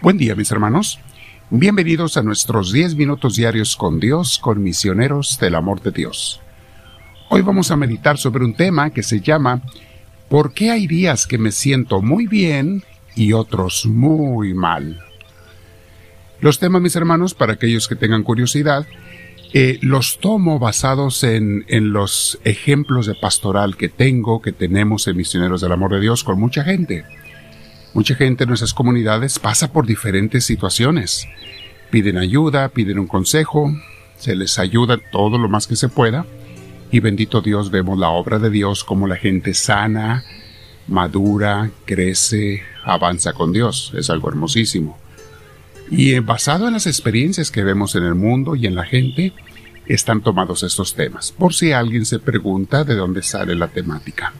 Buen día mis hermanos. Bienvenidos a nuestros 10 minutos diarios con Dios, con misioneros del amor de Dios. Hoy vamos a meditar sobre un tema que se llama ¿Por qué hay días que me siento muy bien y otros muy mal? Los temas, mis hermanos, para aquellos que tengan curiosidad, eh, los tomo basados en, en los ejemplos de pastoral que tengo, que tenemos en Misioneros del Amor de Dios con mucha gente. Mucha gente en nuestras comunidades pasa por diferentes situaciones. Piden ayuda, piden un consejo, se les ayuda todo lo más que se pueda y bendito Dios vemos la obra de Dios como la gente sana, madura, crece, avanza con Dios. Es algo hermosísimo. Y basado en las experiencias que vemos en el mundo y en la gente, están tomados estos temas, por si alguien se pregunta de dónde sale la temática.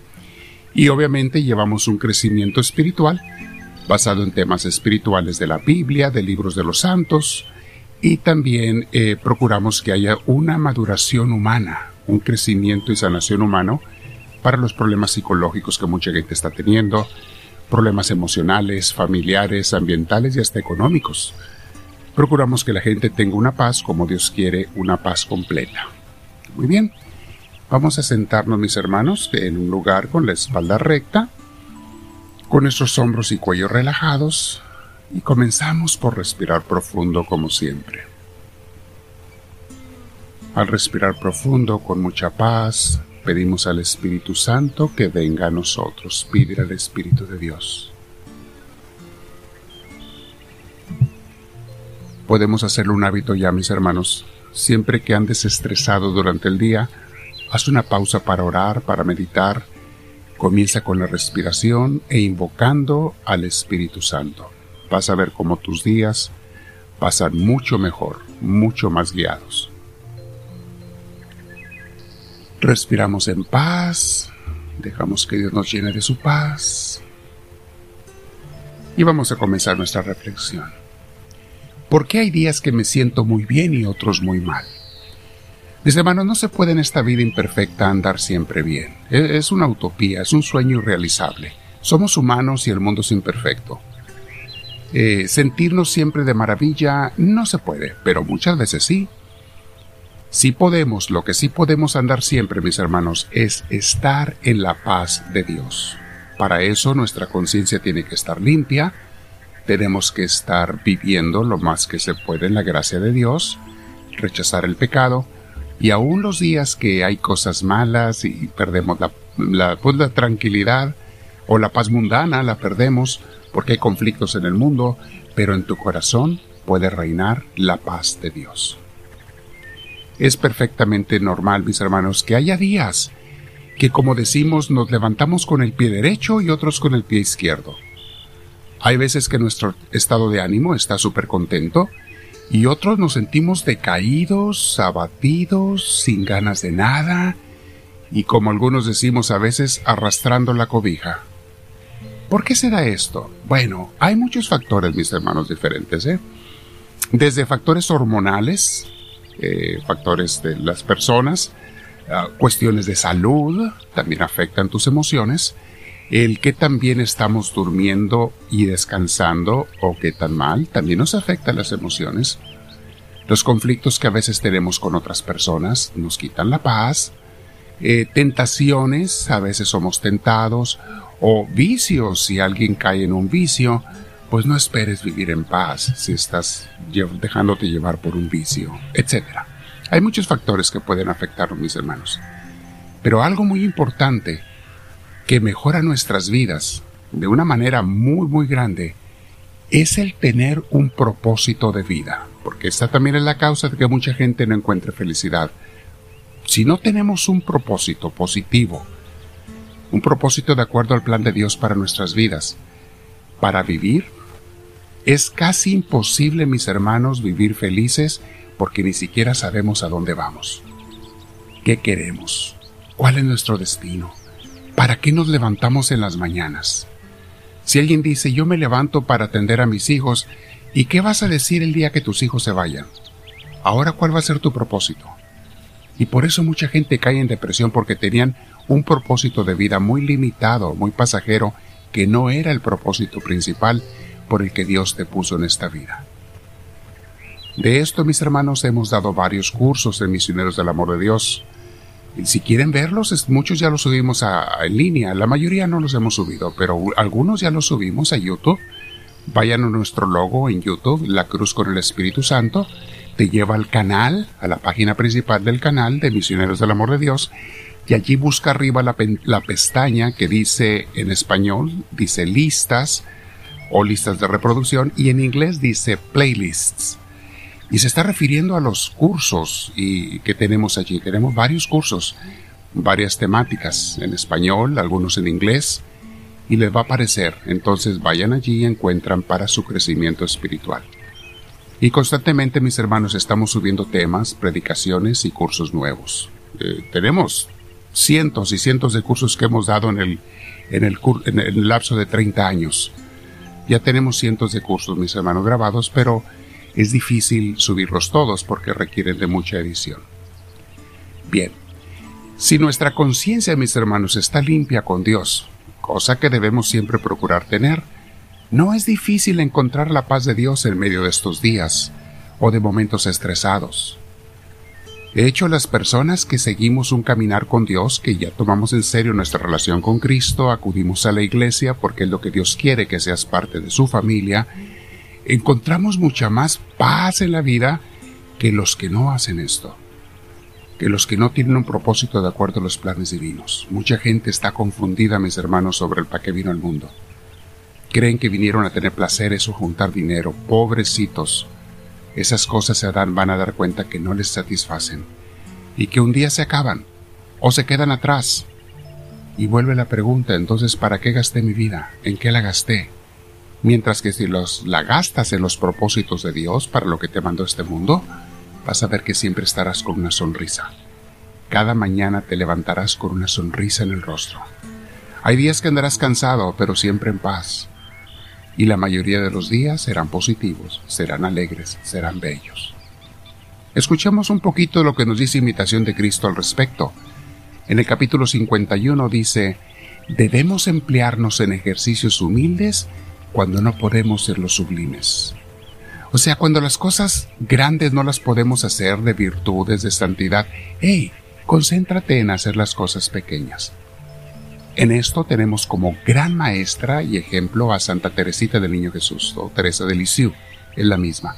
Y obviamente llevamos un crecimiento espiritual basado en temas espirituales de la Biblia, de libros de los santos, y también eh, procuramos que haya una maduración humana, un crecimiento y sanación humano para los problemas psicológicos que mucha gente está teniendo, problemas emocionales, familiares, ambientales y hasta económicos. Procuramos que la gente tenga una paz como Dios quiere, una paz completa. Muy bien, vamos a sentarnos mis hermanos en un lugar con la espalda recta, con nuestros hombros y cuello relajados y comenzamos por respirar profundo como siempre. Al respirar profundo con mucha paz, pedimos al Espíritu Santo que venga a nosotros, pide al Espíritu de Dios. Podemos hacerlo un hábito ya, mis hermanos. Siempre que andes estresado durante el día, haz una pausa para orar, para meditar, Comienza con la respiración e invocando al Espíritu Santo. Vas a ver cómo tus días pasan mucho mejor, mucho más guiados. Respiramos en paz, dejamos que Dios nos llene de su paz y vamos a comenzar nuestra reflexión. ¿Por qué hay días que me siento muy bien y otros muy mal? Mis hermanos, no se puede en esta vida imperfecta andar siempre bien. E, es una utopía, es un sueño irrealizable. Somos humanos y el mundo es imperfecto. Eh, sentirnos siempre de maravilla no se puede, pero muchas veces sí. Sí podemos, lo que sí podemos andar siempre, mis hermanos, es estar en la paz de Dios. Para eso nuestra conciencia tiene que estar limpia, tenemos que estar viviendo lo más que se puede en la gracia de Dios, rechazar el pecado, y aún los días que hay cosas malas y perdemos la, pues, la, tranquilidad o la paz mundana, la perdemos porque hay conflictos en el mundo, pero en tu corazón puede reinar la paz de Dios. Es perfectamente normal, mis hermanos, que haya días que, como decimos, nos levantamos con el pie derecho y otros con el pie izquierdo. Hay veces que nuestro estado de ánimo está súper contento y otros nos sentimos decaídos, abatidos, sin ganas de nada y como algunos decimos a veces arrastrando la cobija. ¿Por qué será esto? Bueno, hay muchos factores, mis hermanos, diferentes, ¿eh? Desde factores hormonales, eh, factores de las personas, ah, cuestiones de salud, también afectan tus emociones, el que también estamos durmiendo y descansando o qué tan mal también nos afecta las emociones. Los conflictos que a veces tenemos con otras personas nos quitan la paz. Eh, tentaciones, a veces somos tentados. O vicios, si alguien cae en un vicio, pues no esperes vivir en paz si estás dejándote llevar por un vicio, etc. Hay muchos factores que pueden afectarnos, mis hermanos. Pero algo muy importante que mejora nuestras vidas de una manera muy, muy grande es el tener un propósito de vida, porque esta también es la causa de que mucha gente no encuentre felicidad. Si no tenemos un propósito positivo, un propósito de acuerdo al plan de Dios para nuestras vidas, para vivir, es casi imposible, mis hermanos, vivir felices porque ni siquiera sabemos a dónde vamos. ¿Qué queremos? ¿Cuál es nuestro destino? ¿Para qué nos levantamos en las mañanas? Si alguien dice, yo me levanto para atender a mis hijos, ¿y qué vas a decir el día que tus hijos se vayan? Ahora, ¿cuál va a ser tu propósito? Y por eso mucha gente cae en depresión porque tenían un propósito de vida muy limitado, muy pasajero, que no era el propósito principal por el que Dios te puso en esta vida. De esto, mis hermanos, hemos dado varios cursos en Misioneros del Amor de Dios. Y si quieren verlos, muchos ya los subimos en línea. La mayoría no los hemos subido, pero algunos ya los subimos a YouTube. Vayan a nuestro logo en YouTube, La Cruz con el Espíritu Santo. Te lleva al canal, a la página principal del canal de Misioneros del Amor de Dios. Y allí busca arriba la, la pestaña que dice en español, dice listas o listas de reproducción y en inglés dice playlists y se está refiriendo a los cursos y, que tenemos allí. Tenemos varios cursos, varias temáticas en español, algunos en inglés, y les va a aparecer. Entonces vayan allí y encuentran para su crecimiento espiritual. Y constantemente, mis hermanos, estamos subiendo temas, predicaciones y cursos nuevos. Eh, tenemos cientos y cientos de cursos que hemos dado en el, en el, en el lapso de 30 años. Ya tenemos cientos de cursos, mis hermanos, grabados, pero es difícil subirlos todos porque requieren de mucha edición. Bien, si nuestra conciencia, mis hermanos, está limpia con Dios, cosa que debemos siempre procurar tener, no es difícil encontrar la paz de Dios en medio de estos días o de momentos estresados. De hecho, las personas que seguimos un caminar con Dios, que ya tomamos en serio nuestra relación con Cristo, acudimos a la iglesia porque es lo que Dios quiere que seas parte de su familia, encontramos mucha más paz en la vida que los que no hacen esto, que los que no tienen un propósito de acuerdo a los planes divinos. Mucha gente está confundida, mis hermanos, sobre el para qué vino al mundo. Creen que vinieron a tener placeres o juntar dinero, pobrecitos. Esas cosas se van a dar cuenta que no les satisfacen y que un día se acaban o se quedan atrás. Y vuelve la pregunta, entonces, ¿para qué gasté mi vida? ¿En qué la gasté? Mientras que si los, la gastas en los propósitos de Dios para lo que te mandó este mundo, vas a ver que siempre estarás con una sonrisa. Cada mañana te levantarás con una sonrisa en el rostro. Hay días que andarás cansado, pero siempre en paz. Y la mayoría de los días serán positivos, serán alegres, serán bellos. Escuchemos un poquito lo que nos dice Imitación de Cristo al respecto. En el capítulo 51 dice, debemos emplearnos en ejercicios humildes cuando no podemos ser los sublimes. O sea, cuando las cosas grandes no las podemos hacer de virtudes, de santidad, hey, concéntrate en hacer las cosas pequeñas. En esto tenemos como gran maestra y ejemplo a Santa Teresita del Niño Jesús, o Teresa de Lisieux, es la misma.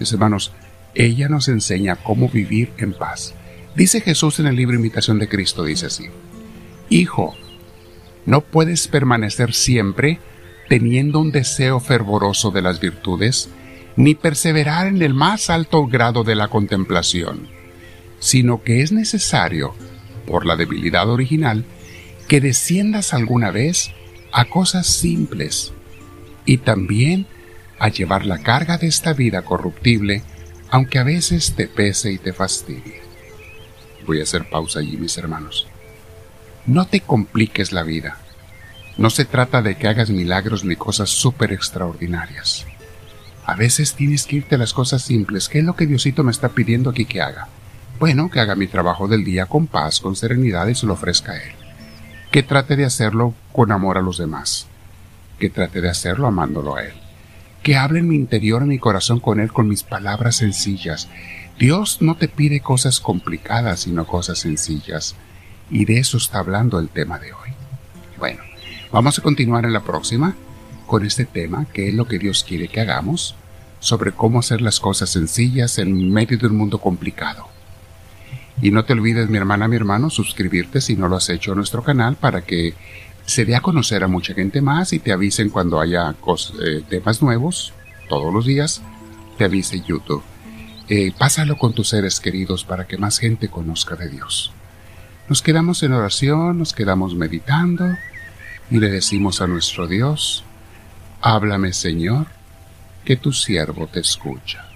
Mis hermanos, ella nos enseña cómo vivir en paz. Dice Jesús en el libro Imitación de Cristo, dice así, Hijo, no puedes permanecer siempre teniendo un deseo fervoroso de las virtudes, ni perseverar en el más alto grado de la contemplación, sino que es necesario, por la debilidad original, que desciendas alguna vez a cosas simples y también a llevar la carga de esta vida corruptible, aunque a veces te pese y te fastidie. Voy a hacer pausa allí, mis hermanos. No te compliques la vida no se trata de que hagas milagros ni cosas súper extraordinarias. A veces tienes que irte a las cosas simples. ¿Qué es lo que Diosito me está pidiendo aquí que haga? Bueno, que haga mi trabajo del día con paz, con serenidad y se lo ofrezca a Él. Que trate de hacerlo con amor a los demás. Que trate de hacerlo amándolo a Él. Que hable en mi interior, en mi corazón con Él con mis palabras sencillas. Dios no te pide cosas complicadas, sino cosas sencillas. Y de eso está hablando el tema de hoy. Bueno, Vamos a continuar en la próxima con este tema, que es lo que Dios quiere que hagamos, sobre cómo hacer las cosas sencillas en medio de un mundo complicado. Y no te olvides, mi hermana, mi hermano, suscribirte si no lo has hecho a nuestro canal para que se dé a conocer a mucha gente más y te avisen cuando haya eh, temas nuevos, todos los días, te avise YouTube. Eh, pásalo con tus seres queridos para que más gente conozca de Dios. Nos quedamos en oración, nos quedamos meditando y le decimos a nuestro Dios, háblame Señor, que tu siervo te escucha.